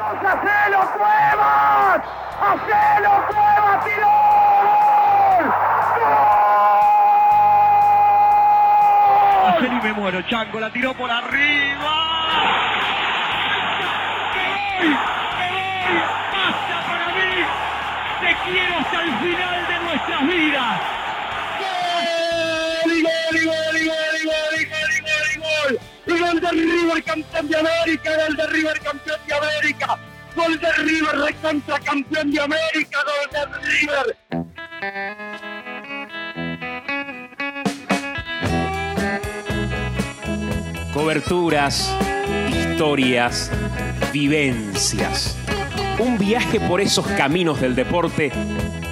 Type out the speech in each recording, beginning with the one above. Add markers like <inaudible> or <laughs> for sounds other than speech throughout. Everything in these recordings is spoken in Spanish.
¡Hacelo, Cuevas! ¡Hacelo, Cuevas! ¡Tiró! ¡Gol! y me muero, Chango, la tiró por arriba. ¡Me voy! ¡Me voy! ¡Basta para mí! ¡Te quiero hasta el final de nuestras vidas! ¡Gol! ¡Y gol, gol, gol, gol, gol, gol, gol! ¡Y gol de River, campeón de América! ¡Gol de River, campeón de América! ¡Gol de River, recontra campeón de América! ¡Gol de River! Coberturas, historias, vivencias. Un viaje por esos caminos del deporte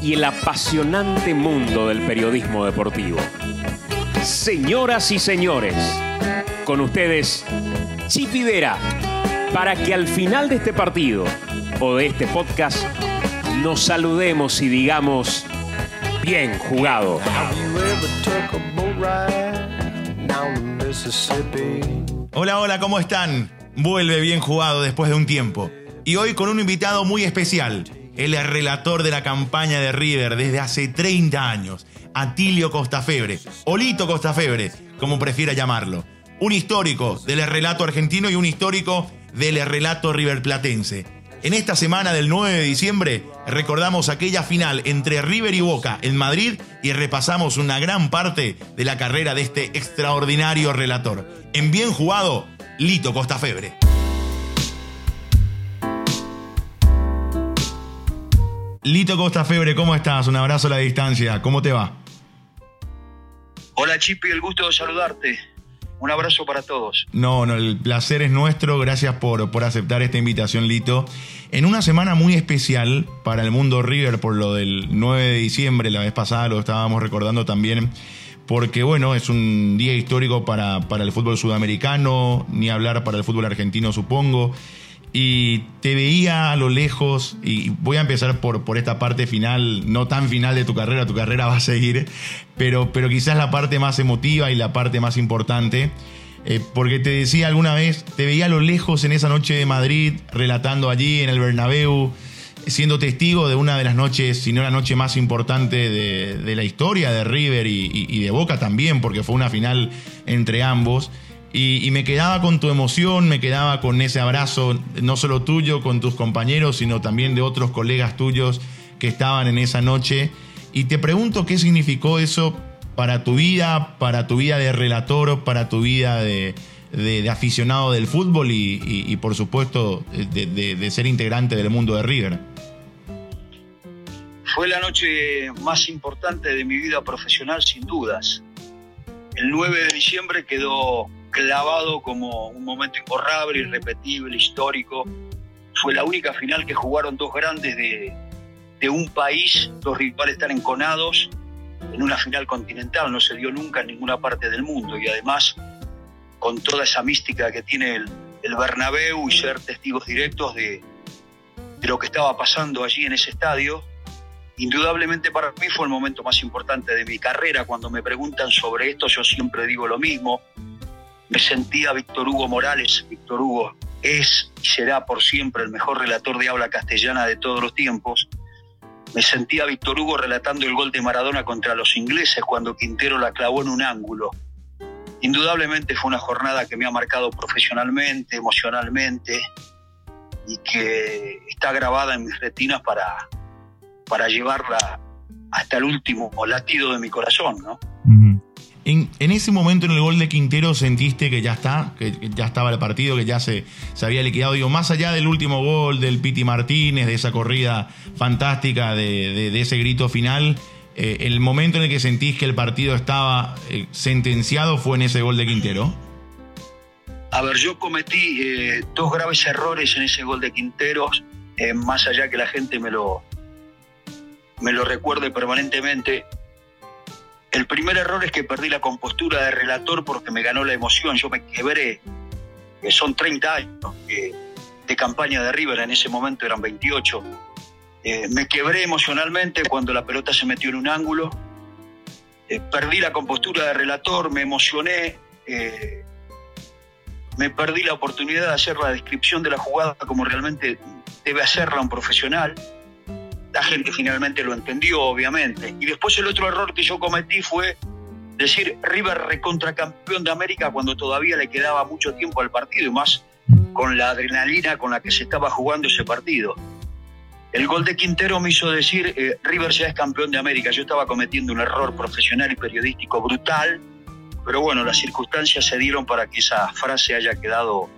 y el apasionante mundo del periodismo deportivo. Señoras y señores, con ustedes, Chipi Vera, para que al final de este partido o de este podcast nos saludemos y digamos, bien jugado. Hola, hola, ¿cómo están? Vuelve bien jugado después de un tiempo. Y hoy con un invitado muy especial. Es relator de la campaña de River desde hace 30 años. Atilio Costafebre. Olito Costafebre, como prefiera llamarlo. Un histórico del relato argentino y un histórico del relato riverplatense. En esta semana del 9 de diciembre recordamos aquella final entre River y Boca en Madrid y repasamos una gran parte de la carrera de este extraordinario relator. En bien jugado, Lito Costafebre. Lito Costafebre, ¿cómo estás? Un abrazo a la distancia. ¿Cómo te va? Hola Chipi, el gusto de saludarte. Un abrazo para todos. No, no, el placer es nuestro. Gracias por, por aceptar esta invitación, Lito. En una semana muy especial para el mundo River por lo del 9 de diciembre, la vez pasada lo estábamos recordando también, porque bueno, es un día histórico para, para el fútbol sudamericano, ni hablar para el fútbol argentino, supongo. Y te veía a lo lejos, y voy a empezar por, por esta parte final, no tan final de tu carrera, tu carrera va a seguir, pero, pero quizás la parte más emotiva y la parte más importante. Eh, porque te decía alguna vez, te veía a lo lejos en esa noche de Madrid, relatando allí en el Bernabéu, siendo testigo de una de las noches, si no la noche más importante de, la historia de River y de Boca también, porque fue una final entre ambos. Y, me quedaba con tu emoción, me quedaba con ese abrazo, no solo tuyo, con tus compañeros, sino también de otros colegas tuyos que estaban en esa noche. Y te pregunto qué significó eso para tu vida, para tu vida de relator, para tu vida de, aficionado del fútbol y, por supuesto de- de ser integrante del mundo de River. Fue la noche más importante de mi vida profesional, sin dudas. El 9 de diciembre quedó clavado como un momento imborrable, irrepetible, histórico. Fue la única final que jugaron dos grandes de, un país, dos rivales tan enconados, en una final continental. No se dio nunca en ninguna parte del mundo y además con toda esa mística que tiene el, el Bernabéu y ser testigos directos de, de lo que estaba pasando allí en ese estadio. Indudablemente para mí fue el momento más importante de mi carrera. Cuando me preguntan sobre esto, yo siempre digo lo mismo. Me sentía Víctor Hugo Morales. Víctor Hugo es y será por siempre el mejor relator de habla castellana de todos los tiempos. Me sentía Víctor Hugo relatando el gol de Maradona contra los ingleses cuando Quintero la clavó en un ángulo. Indudablemente fue una jornada que me ha marcado profesionalmente, emocionalmente y que está grabada en mis retinas para, para llevarla hasta el último latido de mi corazón, ¿no? En, ese momento en el gol de Quintero sentiste que ya está, que, ya estaba el partido, que ya se, se había liquidado. Digo, más allá del último gol del Piti Martínez, de esa corrida fantástica, de, ese grito final, eh, el momento en el que sentís que el partido estaba eh, sentenciado fue en ese gol de Quintero. A ver, yo cometí eh, dos graves errores en ese gol de Quinteros, más allá que la gente me lo, me lo recuerde permanentemente. El primer error es que perdí la compostura de relator porque me ganó la emoción, yo me quebré. Eh, son 30 años de campaña de River, en ese momento eran 28. Eh, me quebré emocionalmente cuando la pelota se metió en un ángulo. Eh, perdí la compostura de relator, me emocioné. eh, me perdí la oportunidad de hacer la descripción de la jugada como realmente debe hacerla un profesional. La gente finalmente lo entendió, obviamente. Y después el otro error que yo cometí fue decir River recontra campeón de América cuando todavía le quedaba mucho tiempo al partido y más con la adrenalina con la que se estaba jugando ese partido. El gol de Quintero me hizo decir eh, River ya es campeón de América. Yo estaba cometiendo un error profesional y periodístico brutal, pero bueno, las circunstancias se dieron para que esa frase haya quedado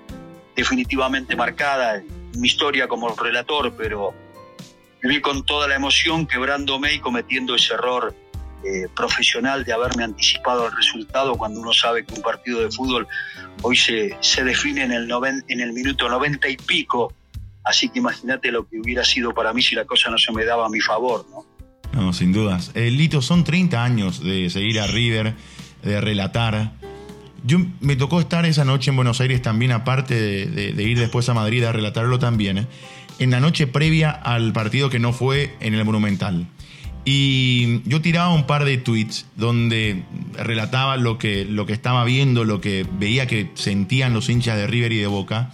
definitivamente marcada en mi historia como relator, pero viví con toda la emoción quebrándome y cometiendo ese error eh, profesional de haberme anticipado al resultado cuando uno sabe que un partido de fútbol hoy se, se define en el, en el minuto noventa y pico. Así que imagínate lo que hubiera sido para mí si la cosa no se me daba a mi favor, ¿no? No, sin dudas. Eh, Lito, son 30 años de seguir a River, de relatar. Yo me tocó estar esa noche en Buenos Aires también, aparte de, de, ir después a Madrid a relatarlo también, ¿eh? En la noche previa al partido que no fue en el Monumental. Y yo tiraba un par de tweets donde relataba lo que, lo que estaba viendo, lo que veía que sentían los hinchas de River y de Boca.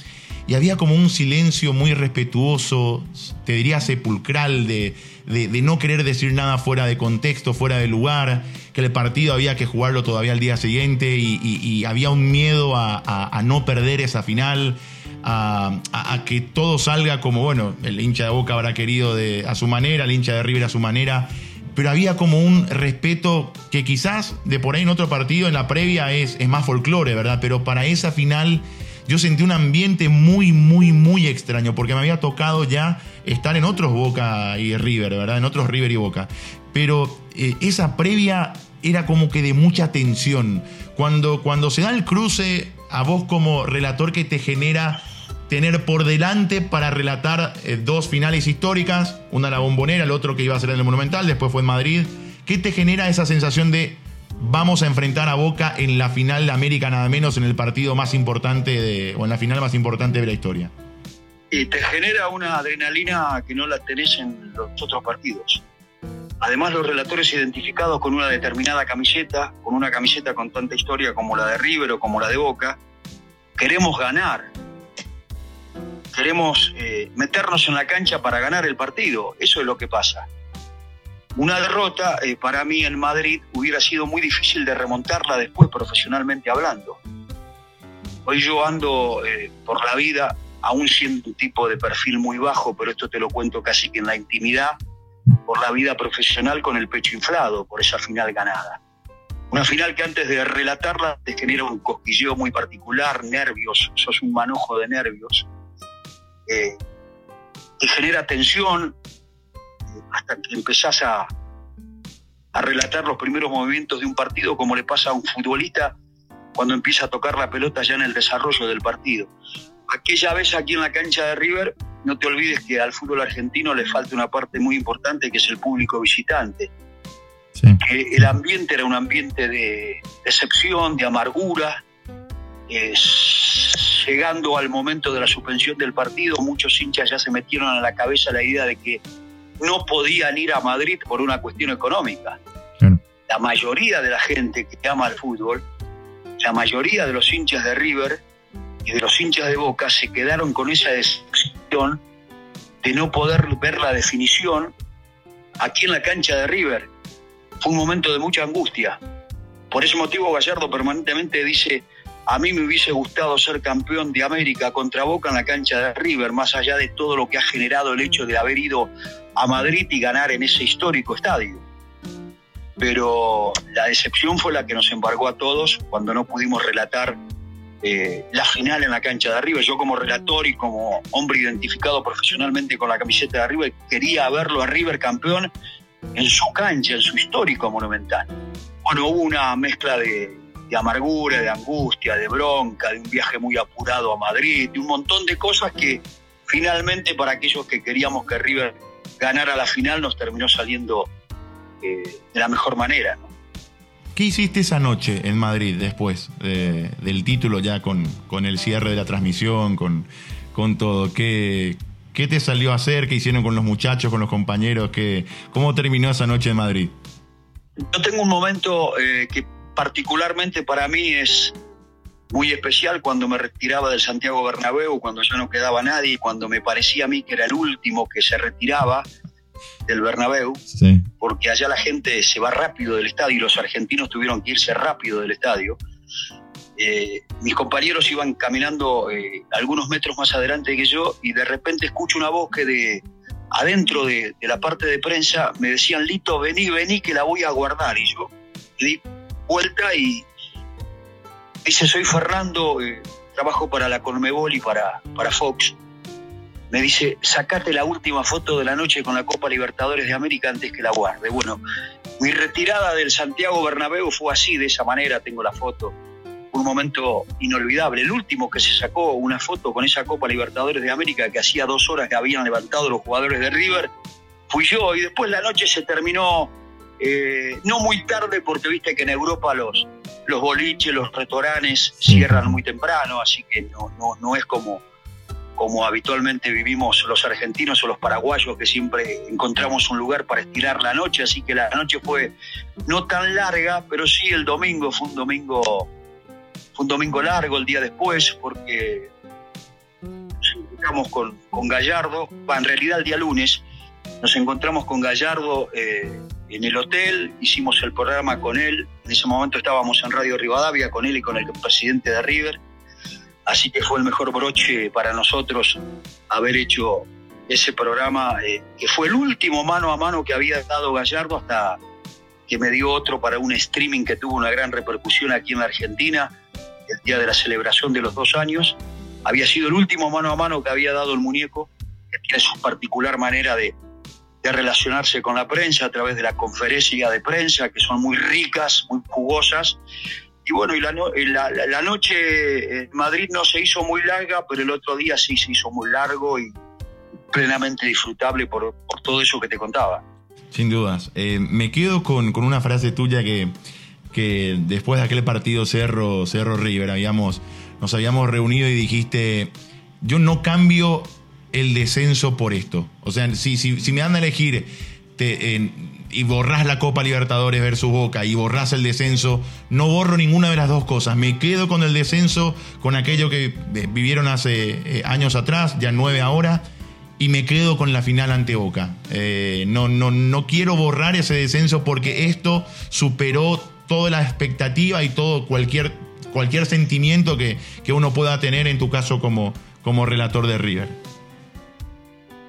Y había como un silencio muy respetuoso, te diría sepulcral, de, de, no querer decir nada fuera de contexto, fuera de lugar, que el partido había que jugarlo todavía al día siguiente y, había un miedo a, a, no perder esa final, a, que todo salga como, bueno, el hincha de Boca habrá querido a su manera, el hincha de River a su manera, pero había como un respeto que quizás de por ahí en otro partido, en la previa, es, es más folclore, ¿verdad? Pero para esa final yo sentí un ambiente muy, muy, muy extraño, porque me había tocado ya estar en otros Boca y River, ¿verdad? En otros River y Boca. Pero eh, esa previa era como que de mucha tensión. Cuando, cuando se da el cruce, a vos como relator que te genera tener por delante para relatar eh, dos finales históricas, una la bombonera, el otro que iba a ser en el Monumental, después fue en Madrid. ¿Qué te genera esa sensación de vamos a enfrentar a Boca en la final de América nada menos, en el partido más importante o en la final más importante de la historia? Y te genera una adrenalina que no la tenés en los otros partidos. Además, los relatores identificados con una determinada camiseta, con una camiseta con tanta historia como la de River o como la de Boca, queremos ganar, queremos eh, meternos en la cancha para ganar el partido. Eso es lo que pasa. Una derrota eh, para mí en Madrid hubiera sido muy difícil de remontarla después profesionalmente hablando. Hoy yo ando eh, por la vida, aún siendo un tipo de perfil muy bajo, pero esto te lo cuento casi que en la intimidad, por la vida profesional con el pecho inflado, por esa final ganada. Una final que antes de relatarla te genera un cosquilleo muy particular, nervios, sos un manojo de nervios eh, te genera tensión hasta que empezás a, a relatar los primeros movimientos de un partido, como le pasa a un futbolista cuando empieza a tocar la pelota ya en el desarrollo del partido. Aquella vez aquí en la cancha de River, no te olvides que al fútbol argentino le falta una parte muy importante que es el público visitante. Que el ambiente era un ambiente de decepción, de amargura. Llegando al momento de la suspensión del partido, muchos hinchas ya se metieron a la cabeza la idea de que no podían ir a Madrid por una cuestión económica. La mayoría de la gente que ama el fútbol, la mayoría de los hinchas de River y de los hinchas de Boca se quedaron con esa decepción de no poder ver la definición aquí en la cancha de River. Fue un momento de mucha angustia. Por ese motivo Gallardo permanentemente dice, a mí me hubiese gustado ser campeón de América contra Boca en la cancha de River, más allá de todo lo que ha generado el hecho de haber ido a Madrid y ganar en ese histórico estadio. Pero la decepción fue la que nos embargó a todos cuando no pudimos relatar eh, la final en la cancha de River. Yo como relator y como hombre identificado profesionalmente con la camiseta de River, quería verlo a River campeón en su cancha, en su histórico monumental. Bueno, hubo una mezcla de, de amargura, de angustia, de bronca, de un viaje muy apurado a Madrid, de un montón de cosas que finalmente para aquellos que queríamos que River ganara la final nos terminó saliendo eh, de la mejor manera. ¿Qué hiciste esa noche en Madrid después del título ya con, con, el cierre de la transmisión, con, con todo? ¿Qué, ¿Qué te salió a hacer? ¿Qué hicieron con los muchachos, con los compañeros? ¿Qué, ¿Cómo terminó esa noche en Madrid? Yo tengo un momento eh, que particularmente para mí es muy especial cuando me retiraba del Santiago Bernabéu, cuando ya no quedaba nadie, cuando me parecía a mí que era el último que se retiraba del Bernabéu, Sí. porque allá la gente se va rápido del estadio y los argentinos tuvieron que irse rápido del estadio. Eh, mis compañeros iban caminando eh, algunos metros más adelante que yo y de repente escucho una voz que de adentro de, de la parte de prensa me decían, Lito, vení, vení, que la voy a guardar. Y yo vuelta y dice, soy Fernando, eh, trabajo para la Conmebol y para, para Fox. Me dice, sacate la última foto de la noche con la Copa Libertadores de América antes que la guarde. Bueno, mi retirada del Santiago Bernabéu fue así, de esa manera, tengo la foto. Un momento inolvidable. El último que se sacó una foto con esa Copa Libertadores de América que hacía dos horas que habían levantado los jugadores de River, fui yo. Y después la noche se terminó eh, no muy tarde porque viste que en Europa los, los boliches, los restaurantes cierran muy temprano, así que no, no, no es como, como habitualmente vivimos los argentinos o los paraguayos que siempre encontramos un lugar para estirar la noche, así que la noche fue no tan larga, pero sí el domingo fue un domingo fue un domingo largo el día después porque nos encontramos con, con Gallardo, en realidad el día lunes nos encontramos con Gallardo eh, en el hotel, hicimos el programa con él, en ese momento estábamos en Radio Rivadavia con él y con el presidente de River, así que fue el mejor broche para nosotros haber hecho ese programa, eh, que fue el último mano a mano que había dado Gallardo hasta que me dio otro para un streaming que tuvo una gran repercusión aquí en la Argentina, el día de la celebración de los dos años. Había sido el último mano a mano que había dado el muñeco, que tiene su particular manera de, de relacionarse con la prensa a través de la conferencia de prensa, que son muy ricas, muy jugosas. Y bueno, y la noche en Madrid no se hizo muy larga, pero el otro día sí se hizo muy largo y plenamente disfrutable por, por todo eso que te contaba. Sin dudas. Eh, me quedo con, con una frase tuya que, que después de aquel partido Cerro, Cerro River habíamos, nos habíamos reunido y dijiste, yo no cambio el descenso por esto. O sea, si, si, me dan a elegir en- y borrás la Copa Libertadores versus Boca y borrás el descenso, no borro ninguna de las dos cosas. Me quedo con el descenso, con aquello que eh, vivieron hace eh, años atrás, ya nueve ahora, y me quedo con la final ante Boca. Eh, no, no, no quiero borrar ese descenso porque esto superó toda la expectativa y todo cualquier, cualquier sentimiento que, que uno pueda tener en tu caso como, como relator de River.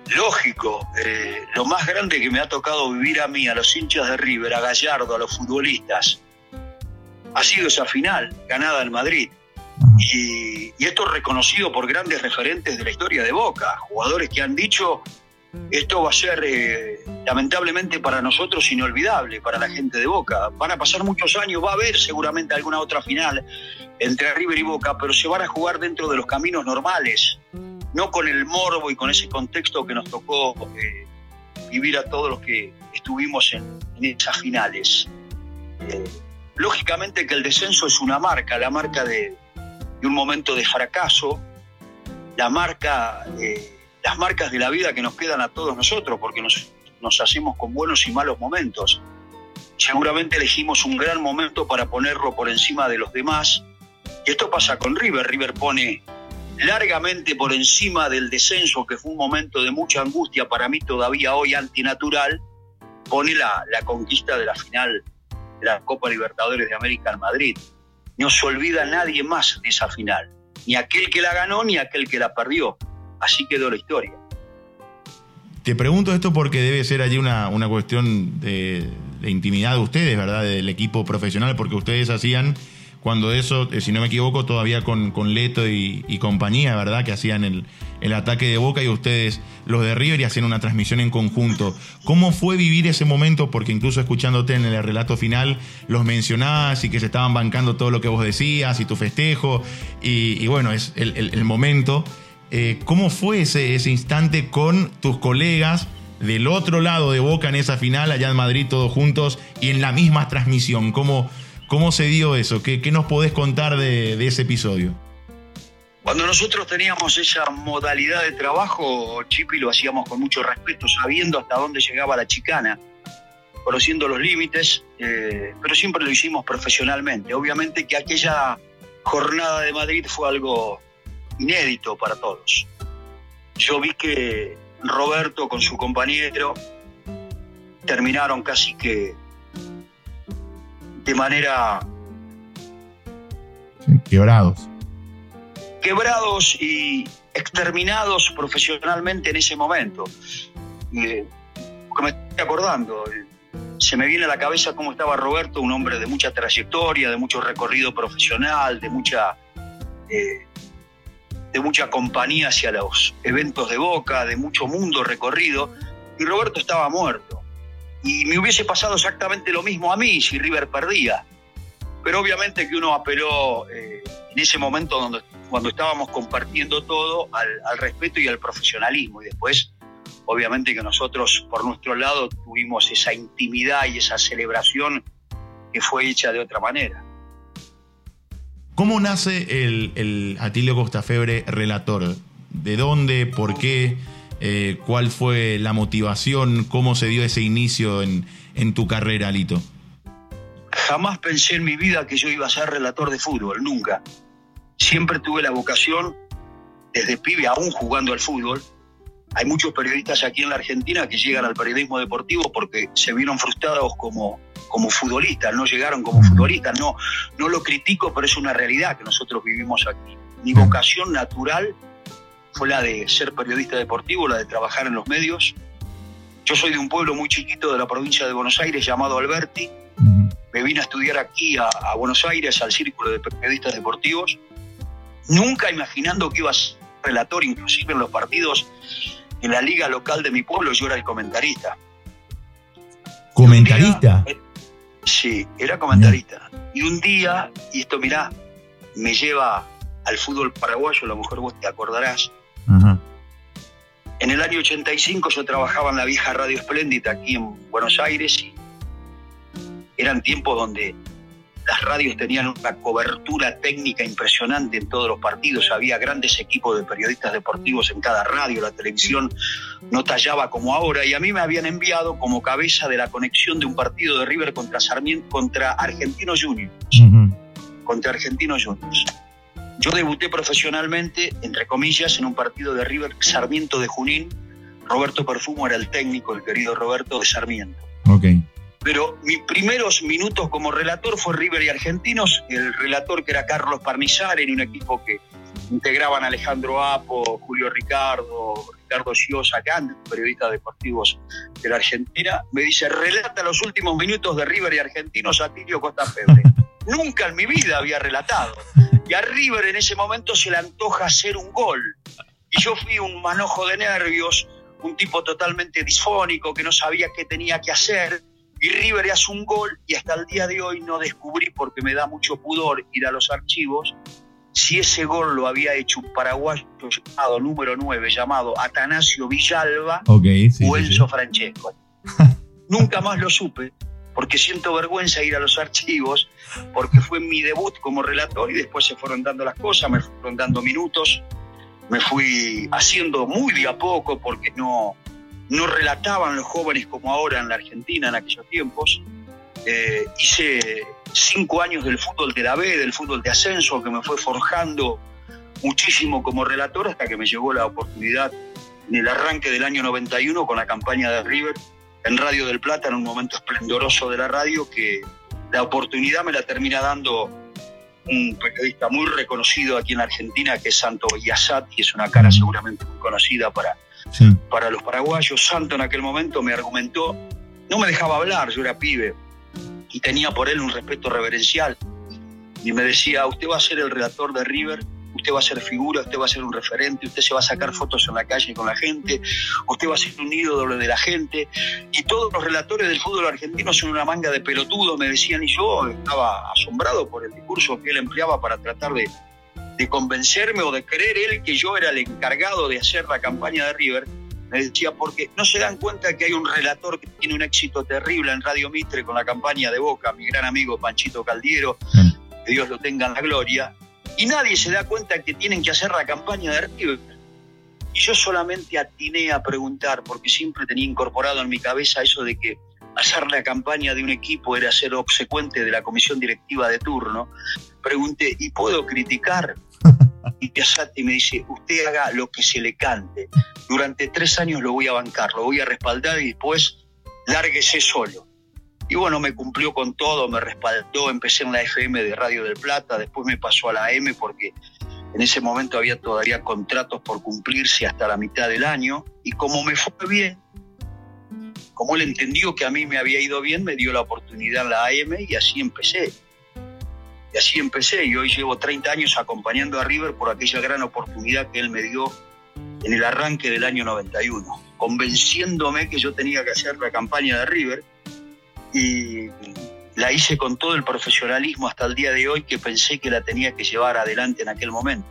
Lógico, eh, lo más grande que me ha tocado vivir a mí, a los hinchas de River, a Gallardo, a los futbolistas, ha sido esa final ganada en Madrid. Y, y esto reconocido por grandes referentes de la historia de Boca, jugadores que han dicho, esto va a ser eh, lamentablemente para nosotros inolvidable, para la gente de Boca. Van a pasar muchos años, va a haber seguramente alguna otra final entre River y Boca, pero se van a jugar dentro de los caminos normales, no con el morbo y con ese contexto que nos tocó eh, vivir a todos los que estuvimos en, en esas finales. Eh, lógicamente que el descenso es una marca, la marca de, un momento de fracaso, la marca, eh, las marcas de la vida que nos quedan a todos nosotros, porque nos, nos hacemos con buenos y malos momentos. Seguramente elegimos un gran momento para ponerlo por encima de los demás. Y esto pasa con River. River pone largamente por encima del descenso, que fue un momento de mucha angustia para mí todavía hoy antinatural, pone la, la conquista de la final de la Copa Libertadores de América en Madrid. No se olvida nadie más de esa final, ni aquel que la ganó ni aquel que la perdió. Así quedó la historia. Te pregunto esto porque debe ser allí una, una cuestión de, de intimidad de ustedes, ¿verdad? Del equipo profesional, porque ustedes hacían cuando eso, eh, si no me equivoco, todavía con, con Leto y, compañía, ¿verdad? Que hacían el, el ataque de Boca y ustedes los de River y hacían una transmisión en conjunto. ¿Cómo fue vivir ese momento? Porque incluso escuchándote en el relato final, los mencionabas y que se estaban bancando todo lo que vos decías y tu festejo. Y, bueno, es el, el- el momento. Eh, ¿Cómo fue ese, ese instante con tus colegas del otro lado de Boca en esa final, allá en Madrid, todos juntos y en la misma transmisión? ¿Cómo, cómo se dio eso? ¿Qué, nos podés contar de, de ese episodio? Cuando nosotros teníamos esa modalidad de trabajo, Chipi lo hacíamos con mucho respeto, sabiendo hasta dónde llegaba la chicana, conociendo los límites, eh, pero siempre lo hicimos profesionalmente. Obviamente que aquella jornada de Madrid fue algo inédito para todos. Yo vi que Roberto con su compañero terminaron casi que de manera quebrados. Quebrados y exterminados profesionalmente en ese momento. Eh, me estoy acordando, eh, se me viene a la cabeza cómo estaba Roberto, un hombre de mucha trayectoria, de mucho recorrido profesional, de mucha, eh, de mucha compañía hacia los eventos de Boca, de mucho mundo recorrido, y Roberto estaba muerto. Y me hubiese pasado exactamente lo mismo a mí si River perdía. Pero obviamente que uno apeló eh, en ese momento cuando estábamos compartiendo todo al, al respeto y al profesionalismo. Y después obviamente que nosotros por nuestro lado tuvimos esa intimidad y esa celebración que fue hecha de otra manera. ¿Cómo nace el, el Atilio Costafebre relator? ¿De dónde? ¿Por qué? Eh, ¿Cuál fue la motivación? ¿Cómo se dio ese inicio en, en tu carrera, Lito? Jamás pensé en mi vida que yo iba a ser relator de fútbol, nunca. Siempre tuve la vocación, desde pibe aún jugando al fútbol, hay muchos periodistas aquí en la Argentina que llegan al periodismo deportivo porque se vieron frustrados como, como futbolistas, no llegaron como futbolistas. No, no lo critico, pero es una realidad que nosotros vivimos aquí. Mi vocación natural fue la de ser periodista deportivo, la de trabajar en los medios. Yo soy de un pueblo muy chiquito de la provincia de Buenos Aires llamado Alberti. Me vine a estudiar aquí a, a Buenos Aires, al Círculo de Periodistas Deportivos, nunca imaginando que iba a ser relator, inclusive en los partidos en la liga local de mi pueblo yo era el comentarista. ¿Comentarista? Día, eh, sí, era comentarista. Y un día, y esto mirá, me lleva al fútbol paraguayo, a lo mejor vos te acordarás. En el año 85 yo trabajaba en la vieja Radio Espléndida aquí en Buenos Aires y eran tiempos donde las radios tenían una cobertura técnica impresionante en todos los partidos, había grandes equipos de periodistas deportivos en cada radio, la televisión no tallaba como ahora y a mí me habían enviado como cabeza de la conexión de un partido de River contra Sarmiento contra Argentinos Juniors. Uh -huh. Contra Argentinos Juniors. Yo debuté profesionalmente, entre comillas, en un partido de River Sarmiento de Junín. Roberto Perfumo era el técnico, el querido Roberto de Sarmiento. Okay pero mis primeros minutos como relator fue River y Argentinos, el relator que era Carlos Parnizar, en un equipo que integraban Alejandro Apo, Julio Ricardo, Ricardo Giosa, grandes periodistas deportivos de la Argentina, me dice, relata los últimos minutos de River y Argentinos a Tilio Costa Febre. <laughs> Nunca en mi vida había relatado. Y a River en ese momento se le antoja hacer un gol. Y yo fui un manojo de nervios, un tipo totalmente disfónico que no sabía qué tenía que hacer y River hace un gol y hasta el día de hoy no descubrí, porque me da mucho pudor ir a los archivos, si ese gol lo había hecho un paraguayo llamado número 9, llamado Atanasio Villalba okay, sí, o Enzo sí. Francesco. <laughs> Nunca más lo supe, porque siento vergüenza ir a los archivos, porque fue mi debut como relator y después se fueron dando las cosas, me fueron dando minutos, me fui haciendo muy de a poco porque no, no relataban los jóvenes como ahora en la Argentina en aquellos tiempos. Eh, hice cinco años del fútbol de la B, del fútbol de ascenso, que me fue forjando muchísimo como relator hasta que me llegó la oportunidad en el arranque del año 91 con la campaña de River en Radio del Plata, en un momento esplendoroso de la radio, que la oportunidad me la termina dando un periodista muy reconocido aquí en la Argentina, que es Santo Villasat, y es una cara seguramente muy conocida para, sí. para los paraguayos. Santo en aquel momento me argumentó, no me dejaba hablar, yo era pibe, y tenía por él un respeto reverencial. Y me decía, usted va a ser el redactor de River, usted va a ser figura, usted va a ser un referente, usted se va a sacar fotos en la calle con la gente, usted va a ser un ídolo de la gente. Y todos los relatores del fútbol argentino son una manga de pelotudos, me decían, y yo estaba asombrado por el discurso que él empleaba para tratar de, de convencerme o de creer él que yo era el encargado de hacer la campaña de River. Me decía, porque no se dan cuenta que hay un relator que tiene un éxito terrible en Radio Mitre con la campaña de Boca, mi gran amigo Panchito Caldiero, que Dios lo tenga en la gloria, y nadie se da cuenta que tienen que hacer la campaña de River. Y yo solamente atiné a preguntar, porque siempre tenía incorporado en mi cabeza eso de que hacer la campaña de un equipo era ser obsecuente de la comisión directiva de turno, pregunté, ¿y puedo criticar? <laughs> Y Piazzati me dice, usted haga lo que se le cante. Durante tres años lo voy a bancar, lo voy a respaldar y después lárguese solo. Y bueno, me cumplió con todo, me respaldó, empecé en la FM de Radio del Plata, después me pasó a la M porque en ese momento había todavía contratos por cumplirse hasta la mitad del año. Y como me fue bien, como él entendió que a mí me había ido bien, me dio la oportunidad en la AM y así empecé. Y así empecé. Y hoy llevo 30 años acompañando a River por aquella gran oportunidad que él me dio en el arranque del año 91, convenciéndome que yo tenía que hacer la campaña de River y la hice con todo el profesionalismo hasta el día de hoy que pensé que la tenía que llevar adelante en aquel momento.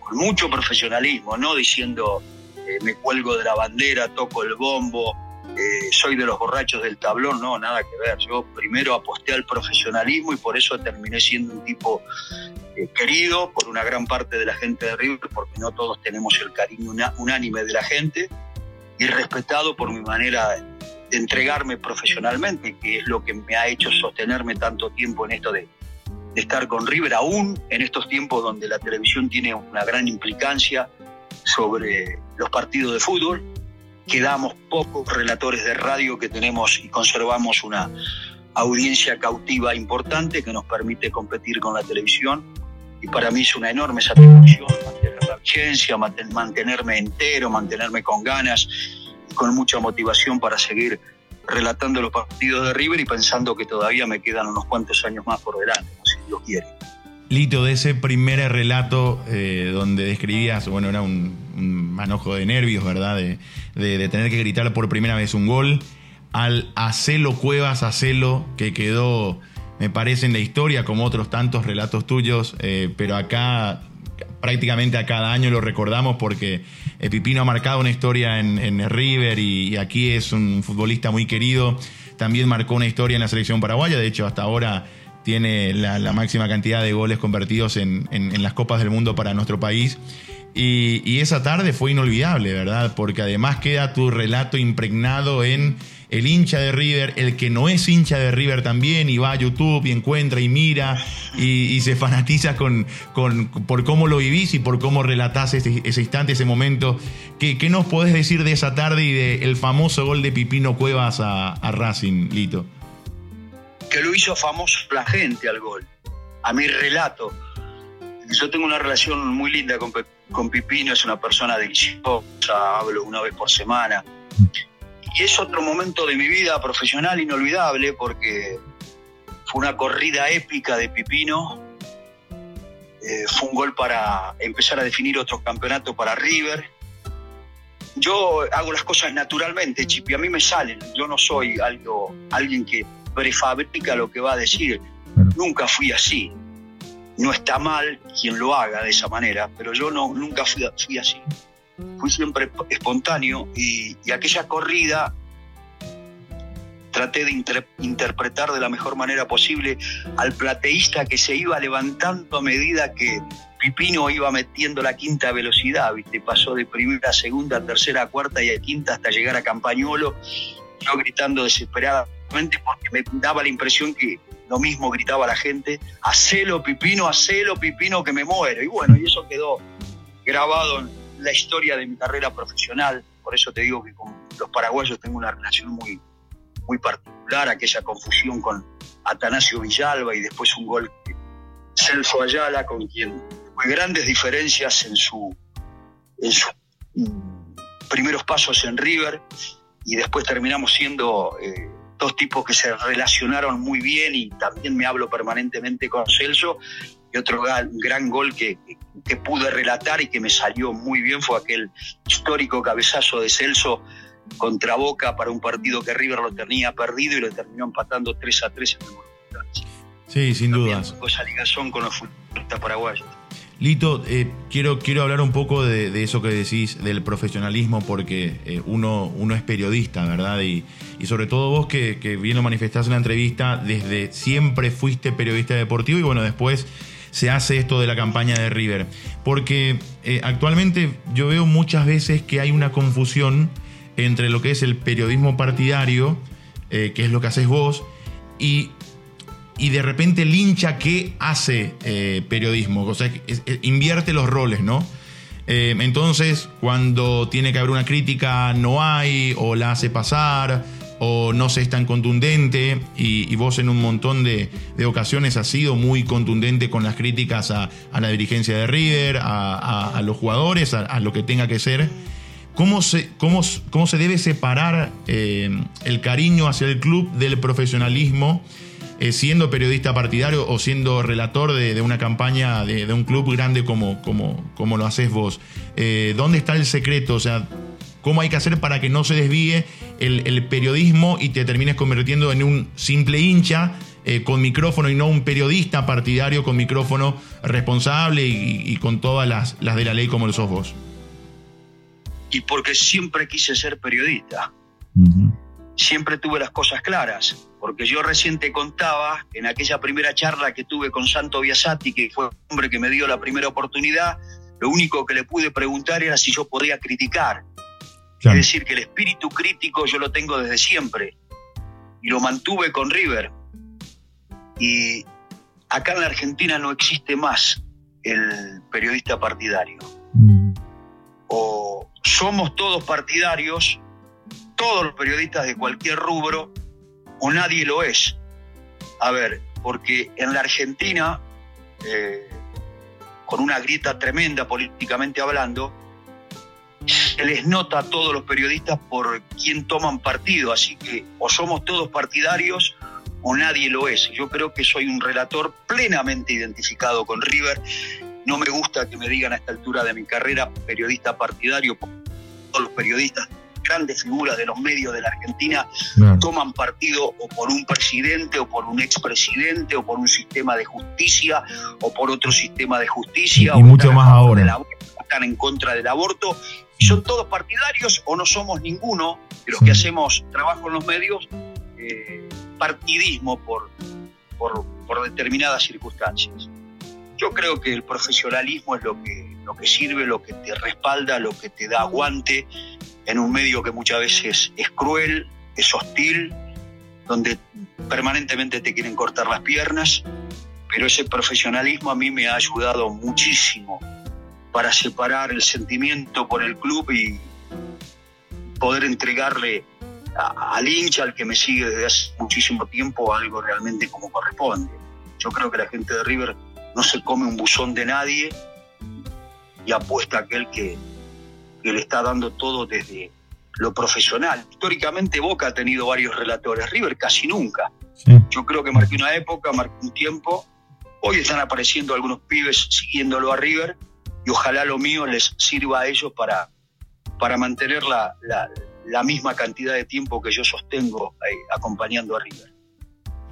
Con mucho profesionalismo, no diciendo eh, me cuelgo de la bandera, toco el bombo, eh, soy de los borrachos del tablón, no, nada que ver. Yo primero aposté al profesionalismo y por eso terminé siendo un tipo eh, querido por una gran parte de la gente de River, porque no todos tenemos el cariño unánime de la gente, y respetado por mi manera entregarme profesionalmente, que es lo que me ha hecho sostenerme tanto tiempo en esto de, de estar con River, aún en estos tiempos donde la televisión tiene una gran implicancia sobre los partidos de fútbol quedamos pocos relatores de radio que tenemos y conservamos una audiencia cautiva importante que nos permite competir con la televisión. Y para mí es una enorme satisfacción mantener la vigencia, mantenerme entero, mantenerme con ganas con mucha motivación para seguir relatando los partidos de River y pensando que todavía me quedan unos cuantos años más por delante, si Dios quiere. Lito, de ese primer relato eh, donde describías, bueno, era un, manojo de nervios, ¿verdad? De, tener que gritar por primera vez un gol, al Acelo Cuevas, Acelo, que quedó, me parece, en la historia, como otros tantos relatos tuyos, eh, pero acá prácticamente a cada año lo recordamos porque Pipino ha marcado una historia en, River y, aquí es un futbolista muy querido. También marcó una historia en la selección paraguaya, de hecho hasta ahora tiene la, máxima cantidad de goles convertidos en, las Copas del Mundo para nuestro país. Y, esa tarde fue inolvidable, ¿verdad? Porque además queda tu relato impregnado en el hincha de River, el que no es hincha de River también, y va a YouTube y encuentra y mira y, se fanatiza con, con, por cómo lo vivís y por cómo relatás ese, instante, ese momento. ¿Qué, ¿Qué, nos podés decir de esa tarde y del famoso gol de Pipino Cuevas a, a Racing, Lito? que lo hizo famoso la gente al gol, a mi relato. Yo tengo una relación muy linda con, con Pipino, es una persona deliciosa, hablo una vez por semana. Y es otro momento de mi vida profesional inolvidable porque fue una corrida épica de Pipino. Eh, fue un gol para empezar a definir otro campeonato para River. Yo hago las cosas naturalmente, Chipi, a mí me salen. Yo no soy algo, alguien que prefabrica lo que va a decir. Nunca fui así. No está mal quien lo haga de esa manera, pero yo no, nunca fui, fui así. Fui siempre espontáneo y, aquella corrida traté de interpretar de la mejor manera posible al plateísta que se iba levantando a medida que Pipino iba metiendo la quinta velocidad, ¿viste? pasó de primera a segunda, tercera a cuarta y a quinta hasta llegar a Campañuelo, yo gritando desesperada porque me daba la impresión que lo mismo gritaba la gente, hacelo pipino, hacelo pipino que me muero. Y bueno, y eso quedó grabado en la historia de mi carrera profesional. Por eso te digo que con los paraguayos tengo una relación muy, muy particular, aquella confusión con Atanasio Villalba y después un gol de Celso Ayala, con quien tuve grandes diferencias en su, en sus primeros pasos en River y después terminamos siendo eh, dos tipos que se relacionaron muy bien y también me hablo permanentemente con Celso. Y otro gran, gol que, que, pude relatar y que me salió muy bien fue aquel histórico cabezazo de Celso contra Boca para un partido que River lo tenía perdido y lo terminó empatando 3 a 3 en el Monumental. Sí, sin duda. Esa ligazón con los futbolistas paraguayos. Lito, eh, quiero, quiero hablar un poco de, eso que decís, del profesionalismo, porque eh, uno, uno es periodista, ¿verdad? Y, sobre todo vos que, que bien lo manifestás en la entrevista, desde siempre fuiste periodista deportivo y bueno, después se hace esto de la campaña de River. Porque eh, actualmente yo veo muchas veces que hay una confusión entre lo que es el periodismo partidario, que es lo que haces vos, y y de repente el hincha que hace eh, periodismo, o sea, invierte los roles, ¿no? Eh, entonces, cuando tiene que haber una crítica, no hay, o la hace pasar, o no se es tan contundente, y, vos en un montón de, de ocasiones has sido muy contundente con las críticas a, a la dirigencia de River, a, a- los jugadores, a, a lo que tenga que ser. ¿Cómo se, cómo, cómo se debe separar eh, el cariño hacia el club del profesionalismo? eh, siendo periodista partidario o siendo relator de, de una campaña de, de un club grande como, como, como lo haces vos. Eh, ¿Dónde está el secreto? O sea, ¿cómo hay que hacer para que no se desvíe el, el periodismo y te termines convirtiendo en un simple hincha eh, con micrófono y no un periodista partidario con micrófono responsable y, y con todas las, las de la ley como lo sos vos? Y porque siempre quise ser periodista. siempre tuve las cosas claras, porque yo recién te contaba en aquella primera charla que tuve con Santo Biasati, que fue el hombre que me dio la primera oportunidad, lo único que le pude preguntar era si yo podía criticar. Es decir, que el espíritu crítico yo lo tengo desde siempre y lo mantuve con River. Y acá en la Argentina no existe más el periodista partidario. O somos todos partidarios todos los periodistas de cualquier rubro o nadie lo es. A ver, porque en la Argentina, eh, con una grieta tremenda políticamente hablando, se les nota a todos los periodistas por quién toman partido, así que o somos todos partidarios o nadie lo es. Yo creo que soy un relator plenamente identificado con River. No me gusta que me digan a esta altura de mi carrera periodista partidario, todos los periodistas grandes figuras de los medios de la Argentina toman partido o por un presidente o por un expresidente o por un sistema de justicia o por otro sistema de justicia. Y o mucho más ahora. están en contra del aborto. Son todos partidarios o no somos ninguno de los Sí. que hacemos trabajo en los medios eh, partidismo por, por, por determinadas circunstancias. Yo creo que el profesionalismo es lo que, lo que sirve, lo que te respalda, lo que te da aguante en un medio que muchas veces es cruel, es hostil, donde permanentemente te quieren cortar las piernas, pero ese profesionalismo a mí me ha ayudado muchísimo para separar el sentimiento por el club y poder entregarle a- al hincha, al que me sigue desde hace muchísimo tiempo, algo realmente como corresponde. Yo creo que la gente de River no se come un buzón de nadie y apuesta a aquel que, que le está dando todo desde lo profesional. Históricamente Boca ha tenido varios relatores, River casi nunca. Yo creo que marqué una época, marqué un tiempo. Hoy están apareciendo algunos pibes siguiéndolo a River ojalá lo mío les sirva a ellos para, para mantener la, la- misma cantidad de tiempo que yo sostengo eh, acompañando a River.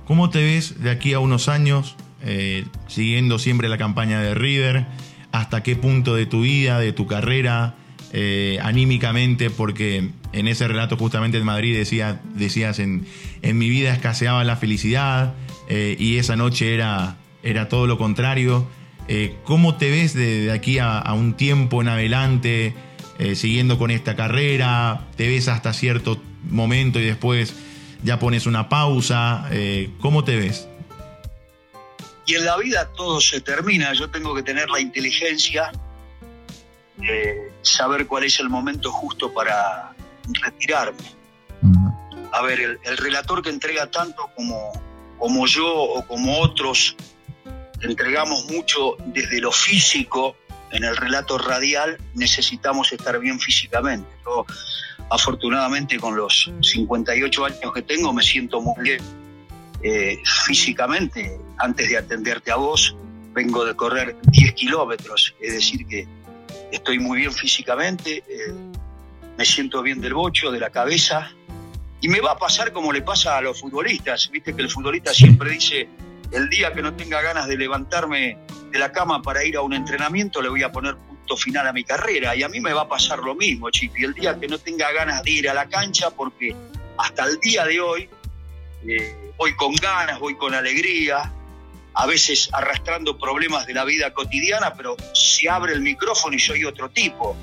¿Cómo te ves de aquí a unos años, eh, siguiendo siempre la campaña de River? ¿Hasta qué punto de tu vida, de tu carrera, eh, anímicamente? Porque en ese relato justamente en Madrid decía, decías, en, en mi vida escaseaba la felicidad y esa noche era, era todo lo contrario. Eh, ¿Cómo te ves de, de aquí a, a un tiempo en adelante, eh, siguiendo con esta carrera? ¿Te ves hasta cierto momento y después ya pones una pausa? Eh, ¿Cómo te ves? Y en la vida todo se termina, yo tengo que tener la inteligencia de saber cuál es el momento justo para retirarme. A ver, el, el relator que entrega tanto como, como yo o como otros, entregamos mucho desde lo físico, en el relato radial necesitamos estar bien físicamente. Yo, afortunadamente, con los 58 años que tengo, me siento muy bien eh, físicamente. Antes de atenderte a vos, vengo de correr 10 kilómetros, es decir, que estoy muy bien físicamente, eh, me siento bien del bocho, de la cabeza, y me va a pasar como le pasa a los futbolistas. Viste que el futbolista siempre dice, el día que no tenga ganas de levantarme de la cama para ir a un entrenamiento, le voy a poner punto final a mi carrera. Y a mí me va a pasar lo mismo, Chipi. El día que no tenga ganas de ir a la cancha, porque hasta el día de hoy eh, voy con ganas, voy con alegría, a veces arrastrando problemas de la vida cotidiana, pero se abre el micrófono y soy otro tipo.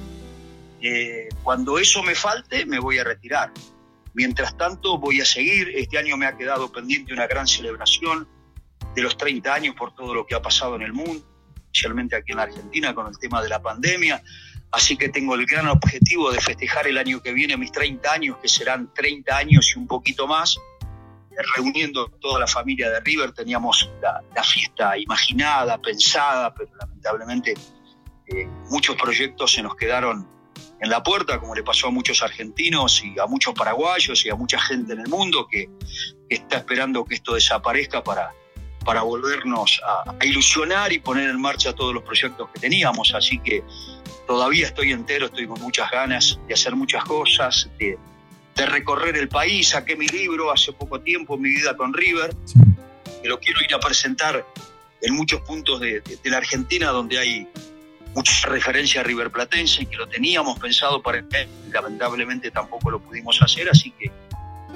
Eh, cuando eso me falte, me voy a retirar. Mientras tanto, voy a seguir. Este año me ha quedado pendiente una gran celebración de los 30 años por todo lo que ha pasado en el mundo, especialmente aquí en la Argentina con el tema de la pandemia. Así que tengo el gran objetivo de festejar el año que viene mis 30 años, que serán 30 años y un poquito más, reuniendo toda la familia de River. Teníamos la, fiesta imaginada, pensada, pero lamentablemente eh, muchos proyectos se nos quedaron en la puerta, como le pasó a muchos argentinos y a muchos paraguayos y a mucha gente en el mundo que, que está esperando que esto desaparezca para, para volvernos a, a, ilusionar y poner en marcha todos los proyectos que teníamos. Así que todavía estoy entero, estoy con muchas ganas de hacer muchas cosas, de, de recorrer el país. Saqué mi libro hace poco tiempo, Mi vida con River, que lo quiero ir a presentar en muchos puntos de, de, de la Argentina donde hay mucha referencia a River Platense que lo teníamos pensado para el lamentablemente tampoco lo pudimos hacer, así que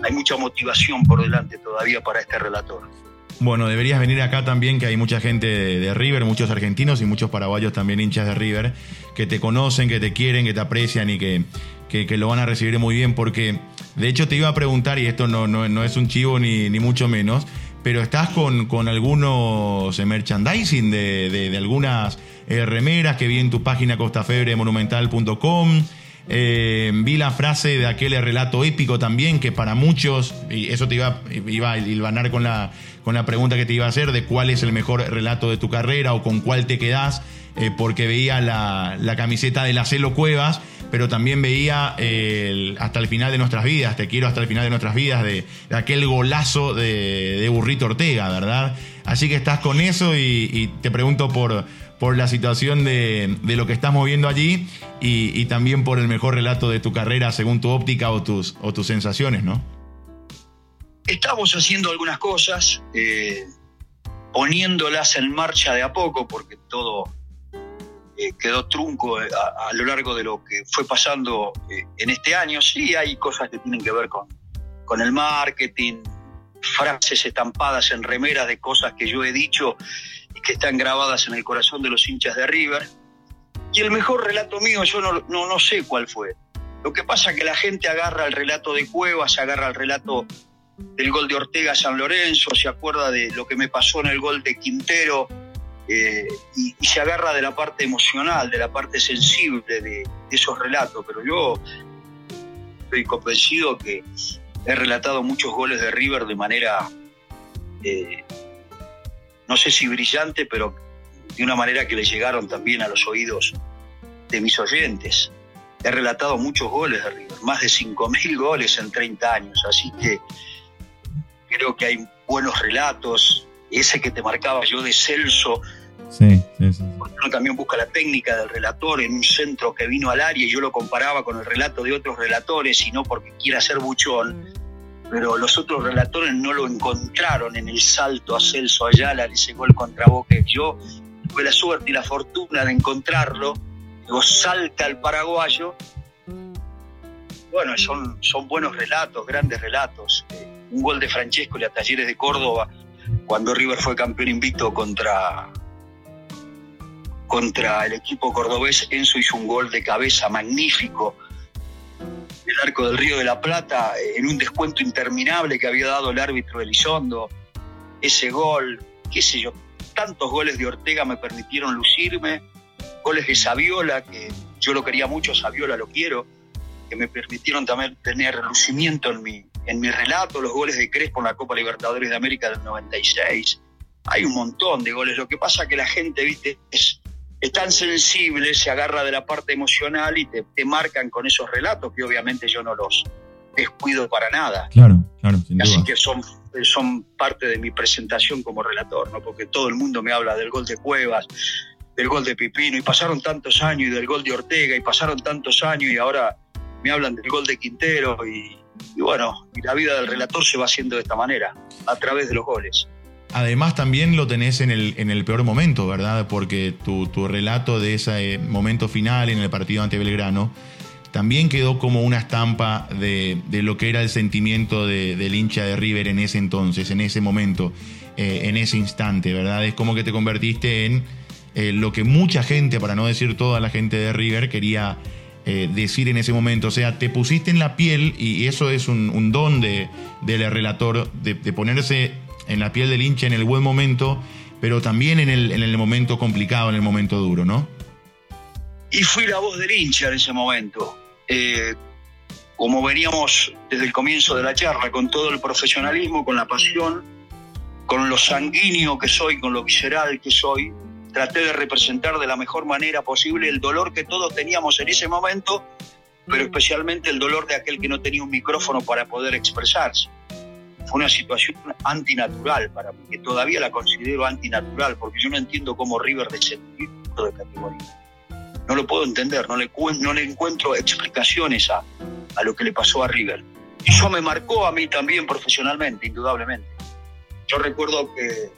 hay mucha motivación por delante todavía para este relator. Bueno, deberías venir acá también, que hay mucha gente de, River, muchos argentinos y muchos paraguayos también hinchas de River, que te conocen, que te quieren, que te aprecian y que, que, lo van a recibir muy bien, porque de hecho te iba a preguntar, y esto no, no, no es un chivo ni, ni mucho menos, pero estás con, con algunos merchandising de, de, de algunas eh, remeras que vi en tu página costafebremonumental.com. Eh, vi la frase de aquel relato épico también, que para muchos, y eso te iba, iba a hilvanar con la, con la pregunta que te iba a hacer, de cuál es el mejor relato de tu carrera o con cuál te quedás, eh, porque veía la, la, camiseta de la Celo Cuevas, pero también veía eh, hasta el final de nuestras vidas, te quiero hasta el final de nuestras vidas, de, aquel golazo de, de, Burrito Ortega, ¿verdad? Así que estás con eso y te pregunto por por la situación de, de, lo que estamos viendo allí y, y, también por el mejor relato de tu carrera según tu óptica o tus, o tus sensaciones, ¿no? Estamos haciendo algunas cosas, eh, poniéndolas en marcha de a poco, porque todo eh, quedó trunco a, a, lo largo de lo que fue pasando eh, en este año. Sí, hay cosas que tienen que ver con, con el marketing, frases estampadas en remeras de cosas que yo he dicho que están grabadas en el corazón de los hinchas de River. Y el mejor relato mío, yo no, no, no sé cuál fue. Lo que pasa es que la gente agarra el relato de Cuevas, agarra el relato del gol de Ortega a San Lorenzo, se acuerda de lo que me pasó en el gol de Quintero eh, y, se agarra de la parte emocional, de la parte sensible de, de, esos relatos. Pero yo estoy convencido que he relatado muchos goles de River de manera eh, no sé si brillante, pero de una manera que le llegaron también a los oídos de mis oyentes. He relatado muchos goles de River, más de 5.000 goles en 30 años, así que creo que hay buenos relatos. Ese que te marcaba yo de Celso, sí, sí, sí. uno también busca la técnica del relator en un centro que vino al área y yo lo comparaba con el relato de otros relatores y no porque quiera ser buchón, pero los otros relatores no lo encontraron en el salto a Celso Ayala, ese gol contra Boca. Yo tuve la suerte y la fortuna de encontrarlo, luego salta al paraguayo. Bueno, son, son buenos relatos, grandes relatos. Un gol de Francesco y a Talleres de Córdoba, cuando River fue campeón invicto contra, contra el equipo cordobés, Enzo hizo un gol de cabeza magnífico el arco del Río de la Plata en un descuento interminable que había dado el árbitro Elizondo. Ese gol, qué sé yo, tantos goles de Ortega me permitieron lucirme, goles de Saviola, que yo lo quería mucho, Saviola lo quiero, que me permitieron también tener lucimiento en mi, en mi relato, los goles de Crespo en la Copa Libertadores de América del 96. Hay un montón de goles. Lo que pasa es que la gente, viste, es tan sensible, se agarra de la parte emocional y te, te, marcan con esos relatos que obviamente yo no los descuido para nada. Claro, claro. Sin Así duda. que son, son parte de mi presentación como relator, ¿no? porque todo el mundo me habla del gol de Cuevas, del gol de Pipino, y pasaron tantos años, y del gol de Ortega, y pasaron tantos años, y ahora me hablan del gol de Quintero, y, y bueno, y la vida del relator se va haciendo de esta manera, a través de los goles. Además también lo tenés en el, en el peor momento, ¿verdad? Porque tu, tu relato de ese eh, momento final en el partido ante Belgrano también quedó como una estampa de, de lo que era el sentimiento de, del hincha de River en ese entonces, en ese momento, eh, en ese instante, ¿verdad? Es como que te convertiste en eh, lo que mucha gente, para no decir toda la gente de River, quería decir en ese momento. O sea, te pusiste en la piel y eso es un, don de, del relator, de ponerse en la piel del hincha en el buen momento, pero también en el, en el momento complicado, en el momento duro, ¿no? Y fui la voz del hincha en ese momento. Eh, como veníamos desde el comienzo de la charla, con todo el profesionalismo, con la pasión, con lo sanguíneo que soy, con lo visceral que soy, traté de representar de la mejor manera posible el dolor que todos teníamos en ese momento, pero especialmente el dolor de aquel que no tenía un micrófono para poder expresarse. Fue una situación antinatural para mí, que todavía la considero antinatural, porque yo no entiendo cómo River descendió de categoría no lo puedo entender, no le, no le encuentro explicaciones a, a lo que le pasó a River. Y eso me marcó a mí también profesionalmente, indudablemente. Yo recuerdo que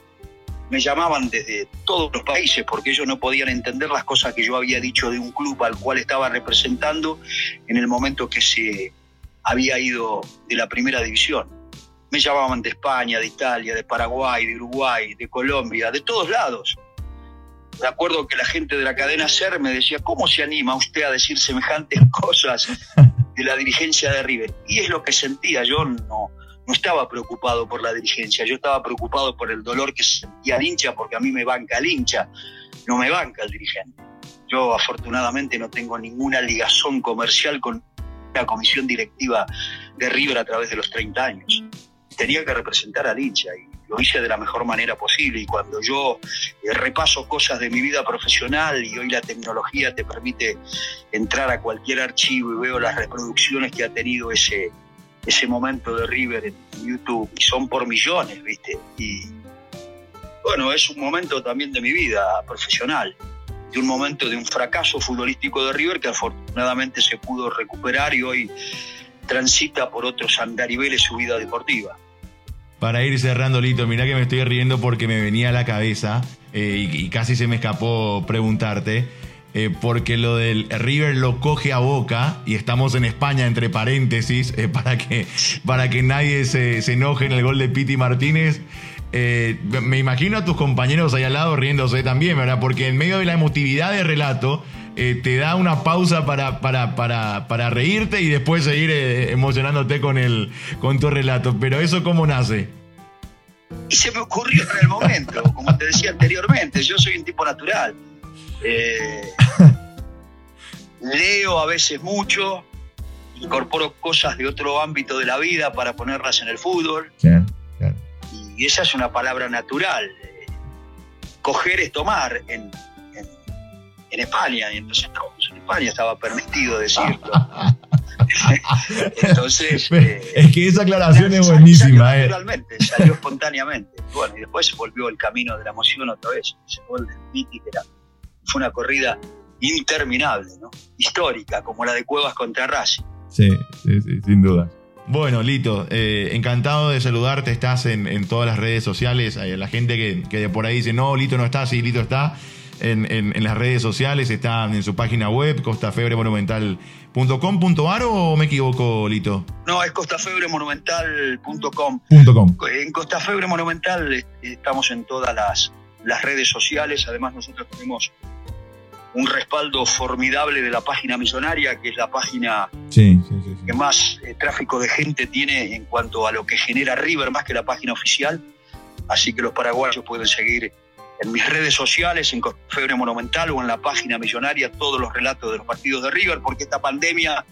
me llamaban desde todos los países porque ellos no podían entender las cosas que yo había dicho de un club al cual estaba representando en el momento que se había ido de la primera división. Me llamaban de España, de Italia, de Paraguay, de Uruguay, de Colombia, de todos lados. De acuerdo que la gente de la cadena SER me decía, ¿cómo se anima usted a decir semejantes <laughs> cosas de la dirigencia de River? Y es lo que sentía, yo no, no estaba preocupado por la dirigencia, yo estaba preocupado por el dolor que sentía el hincha, porque a mí me banca el hincha, no me banca el dirigente. Yo afortunadamente no tengo ninguna ligazón comercial con la comisión directiva de River a través de los 30 años. Tenía que representar al hincha y lo hice de la mejor manera posible y cuando yo eh, repaso cosas de mi vida profesional y hoy la tecnología te permite entrar a cualquier archivo y veo las reproducciones que ha tenido ese, ese momento de River en YouTube y son por millones, ¿viste? Y bueno, es un momento también de mi vida profesional, de un momento de un fracaso futbolístico de River que afortunadamente se pudo recuperar y hoy transita por otros andariveles su vida deportiva para ir cerrando, Lito, mirá que me estoy riendo porque me venía a la cabeza eh, y, casi se me escapó preguntarte. Eh, porque lo del River lo coge a boca y estamos en España entre paréntesis eh, <laughs> para, que, para que nadie se, enoje en el gol de Piti Martínez. me imagino a tus compañeros ahí al lado riéndose también, ¿verdad? Porque en medio de la emotividad del relato te da una pausa para, para, para, para reírte y después seguir emocionándote con, el, con tu relato. Pero eso cómo nace? Y se me ocurrió en el momento, como te decía anteriormente, yo soy un tipo natural. Eh, <laughs> leo a veces mucho, incorporo cosas de otro ámbito de la vida para ponerlas en el fútbol. Y esa es una palabra natural. Coger es tomar en, en, España, y entonces en España estaba permitido decirlo. <laughs> Entonces. Eh, es que esa aclaración es buenísima. Salió eh. naturalmente, salió espontáneamente. Bueno, y después se volvió el camino de la emoción otra vez. Se gol de fue una corrida interminable, ¿no? Histórica, como la de Cuevas contra Racing. Sí, sí, sí, sin duda. Bueno, Lito, eh, encantado de saludarte. Estás en, todas las redes sociales. Hay la gente que, que por ahí dice, no, Lito no está, sí, Lito está en, las redes sociales, está en su página web, costafebremonumental.com.ar o me equivoco, Lito? No, es costafebremonumental.com. En Costa Febre Monumental estamos en todas las, las redes sociales, además nosotros tenemos un respaldo formidable de la página millonaria, que es la página que más eh, tráfico de gente tiene en cuanto a lo que genera River, más que la página oficial. Así que los paraguayos pueden seguir en mis redes sociales, en Febre Monumental o en la página millonaria, todos los relatos de los partidos de River, porque esta pandemia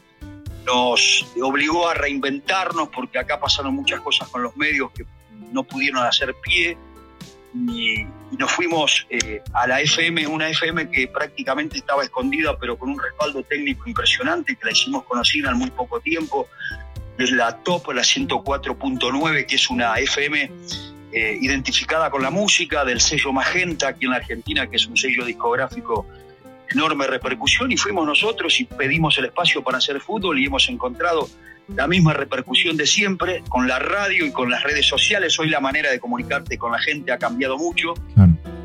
nos obligó a reinventarnos, porque acá pasaron muchas cosas con los medios que no pudieron hacer pie, y, nos fuimos eh, a la FM, una FM que prácticamente estaba escondida, pero con un respaldo técnico impresionante, que la hicimos conocida en muy poco tiempo, es la Top, la 104.9, que es una FM eh, identificada con la música del sello Magenta aquí en la Argentina, que es un sello discográfico enorme repercusión, y fuimos nosotros y pedimos el espacio para hacer fútbol y hemos encontrado la misma repercusión de siempre con la radio y con las redes sociales. Hoy la manera de comunicarte con la gente ha cambiado mucho,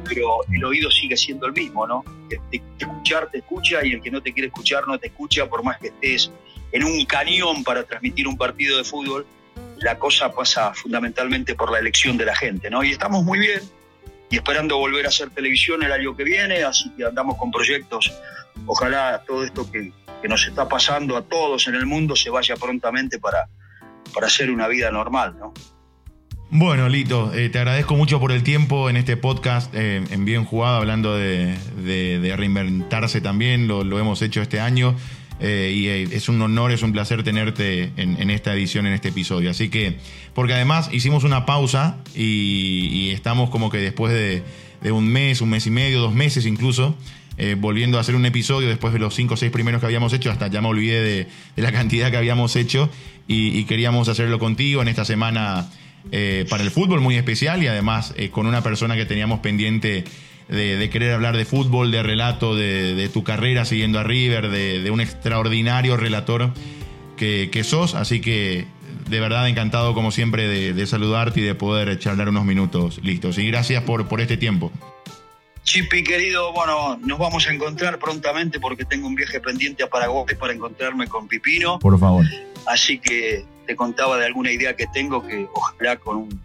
pero el oído sigue siendo el mismo, ¿no? escuchar te escucha y el que no te quiere escuchar no te escucha por más que estés en un cañón para transmitir un partido de fútbol la cosa pasa fundamentalmente por la elección de la gente, ¿no? Y estamos muy bien y esperando volver a hacer televisión el año que viene, así que andamos con proyectos. Ojalá todo esto que, nos está pasando a todos en el mundo se vaya prontamente para, para hacer una vida normal, ¿no? Bueno, Lito, eh, te agradezco mucho por el tiempo en este podcast eh, en Bien Jugado, hablando de, reinventarse también, lo hemos hecho este año. Eh, y eh, es un honor, es un placer tenerte en, esta edición, en este episodio. Así que, porque además hicimos una pausa y, y estamos como que después de, un mes, un mes y medio, dos meses incluso, eh, volviendo a hacer un episodio después de los cinco o seis primeros que habíamos hecho, hasta ya me olvidé de, la <laughs> cantidad que habíamos hecho y, queríamos hacerlo contigo en esta semana para el fútbol muy especial y además con una persona que teníamos pendiente de, de querer hablar de fútbol, de relato, de, de tu carrera siguiendo a River, de, de un extraordinario relator que, que sos, así que de verdad encantado como siempre de, de saludarte y de poder charlar unos minutos listos. Y gracias por, por este tiempo. Chipi, querido, bueno, nos vamos a encontrar prontamente porque tengo un viaje pendiente a Paraguay para encontrarme con Pipino. Por favor. Así que te contaba de alguna idea que tengo que ojalá con un,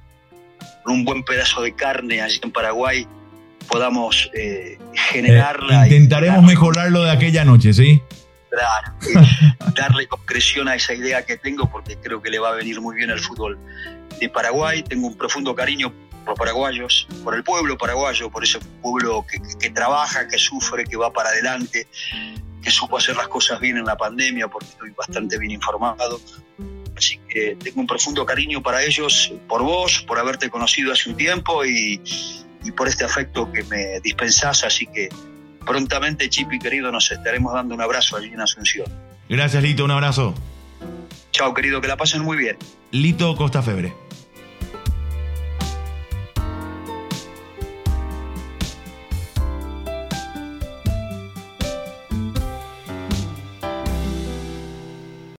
con un buen pedazo de carne allí en Paraguay podamos eh, generarla. y intentaremos darle- mejorarlo de aquella noche, ¿sí? Claro, <laughs> eh, darle concreción a esa idea que tengo porque creo que le va a venir muy bien al fútbol de Paraguay. Tengo un profundo cariño por paraguayos, por el pueblo paraguayo, por ese pueblo que, que- que trabaja, que sufre, que va para adelante, que supo hacer las cosas bien en la pandemia porque estoy bastante bien informado. Así que tengo un profundo cariño para ellos, por vos, por haberte conocido hace un tiempo y, y por este afecto que me dispensás. Así que prontamente, Chipi querido, nos estaremos dando un abrazo allí en Asunción. Gracias, Lito, un abrazo. Chao, querido, que la pasen muy bien. Lito Costa Febre.